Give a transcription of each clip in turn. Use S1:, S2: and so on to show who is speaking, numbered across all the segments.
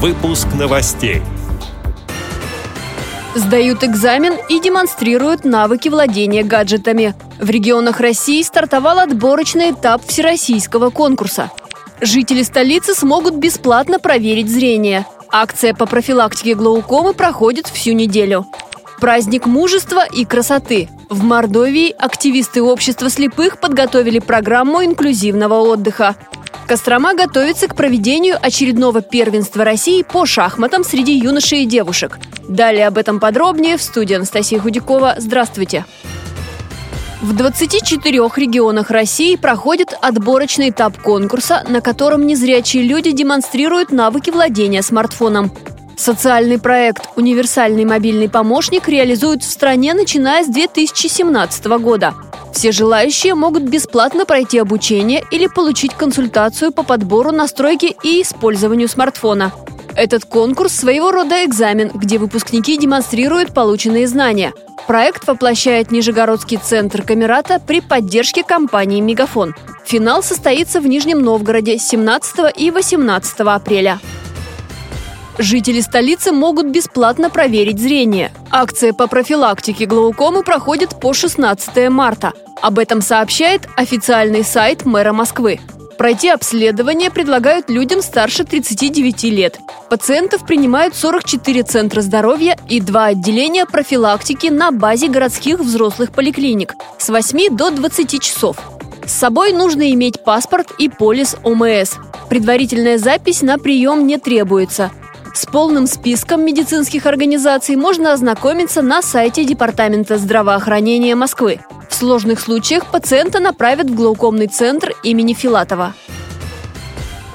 S1: Выпуск новостей.
S2: Сдают экзамен и демонстрируют навыки владения гаджетами. В регионах России стартовал отборочный этап всероссийского конкурса. Жители столицы смогут бесплатно проверить зрение. Акция по профилактике глаукомы проходит всю неделю. Праздник мужества и красоты. В Мордовии активисты общества слепых подготовили программу инклюзивного отдыха. Кострома готовится к проведению очередного первенства России по шахматам среди юношей и девушек. Далее об этом подробнее в студии Анастасия Худякова. Здравствуйте! В 24 регионах России проходит отборочный этап конкурса, на котором незрячие люди демонстрируют навыки владения смартфоном. Социальный проект «Универсальный мобильный помощник» реализуют в стране, начиная с 2017 года – все желающие могут бесплатно пройти обучение или получить консультацию по подбору, настройке и использованию смартфона. Этот конкурс – своего рода экзамен, где выпускники демонстрируют полученные знания. Проект воплощает Нижегородский центр Камерата при поддержке компании «Мегафон». Финал состоится в Нижнем Новгороде 17 и 18 апреля. Жители столицы могут бесплатно проверить зрение. Акция по профилактике глаукомы проходит по 16 марта. Об этом сообщает официальный сайт мэра Москвы. Пройти обследование предлагают людям старше 39 лет. Пациентов принимают 44 центра здоровья и два отделения профилактики на базе городских взрослых поликлиник с 8 до 20 часов. С собой нужно иметь паспорт и полис ОМС. Предварительная запись на прием не требуется. С полным списком медицинских организаций можно ознакомиться на сайте Департамента здравоохранения Москвы. В сложных случаях пациента направят в глаукомный центр имени Филатова.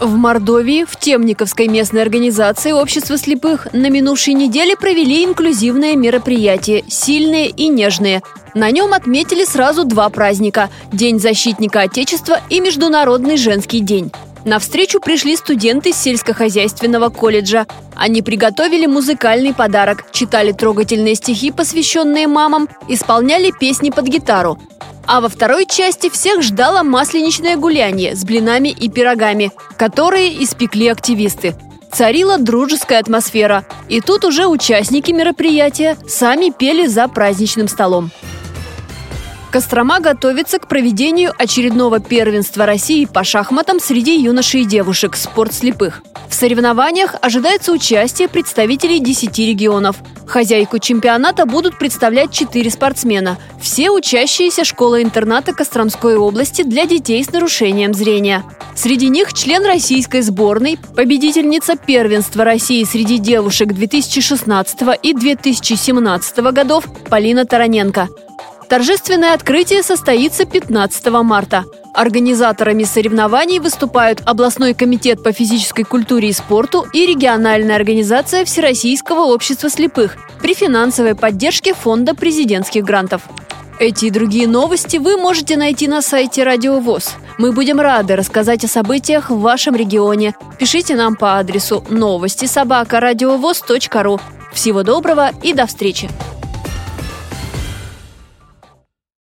S2: В Мордовии в Темниковской местной организации Общества слепых на минувшей неделе провели инклюзивное мероприятие «Сильные и нежные». На нем отметили сразу два праздника – День защитника Отечества и Международный женский день. На встречу пришли студенты сельскохозяйственного колледжа. Они приготовили музыкальный подарок, читали трогательные стихи, посвященные мамам, исполняли песни под гитару. А во второй части всех ждало масленичное гуляние с блинами и пирогами, которые испекли активисты. Царила дружеская атмосфера. И тут уже участники мероприятия сами пели за праздничным столом. Кострома готовится к проведению очередного первенства России по шахматам среди юношей и девушек «Спорт слепых». В соревнованиях ожидается участие представителей 10 регионов. Хозяйку чемпионата будут представлять 4 спортсмена. Все учащиеся школы-интерната Костромской области для детей с нарушением зрения. Среди них член российской сборной, победительница первенства России среди девушек 2016 и 2017 годов Полина Тараненко. Торжественное открытие состоится 15 марта. Организаторами соревнований выступают областной комитет по физической культуре и спорту и региональная организация Всероссийского общества слепых при финансовой поддержке Фонда президентских грантов. Эти и другие новости вы можете найти на сайте Радио ВОЗ. Мы будем рады рассказать о событиях в вашем регионе. Пишите нам по адресу новости собака ру. Всего доброго и до встречи!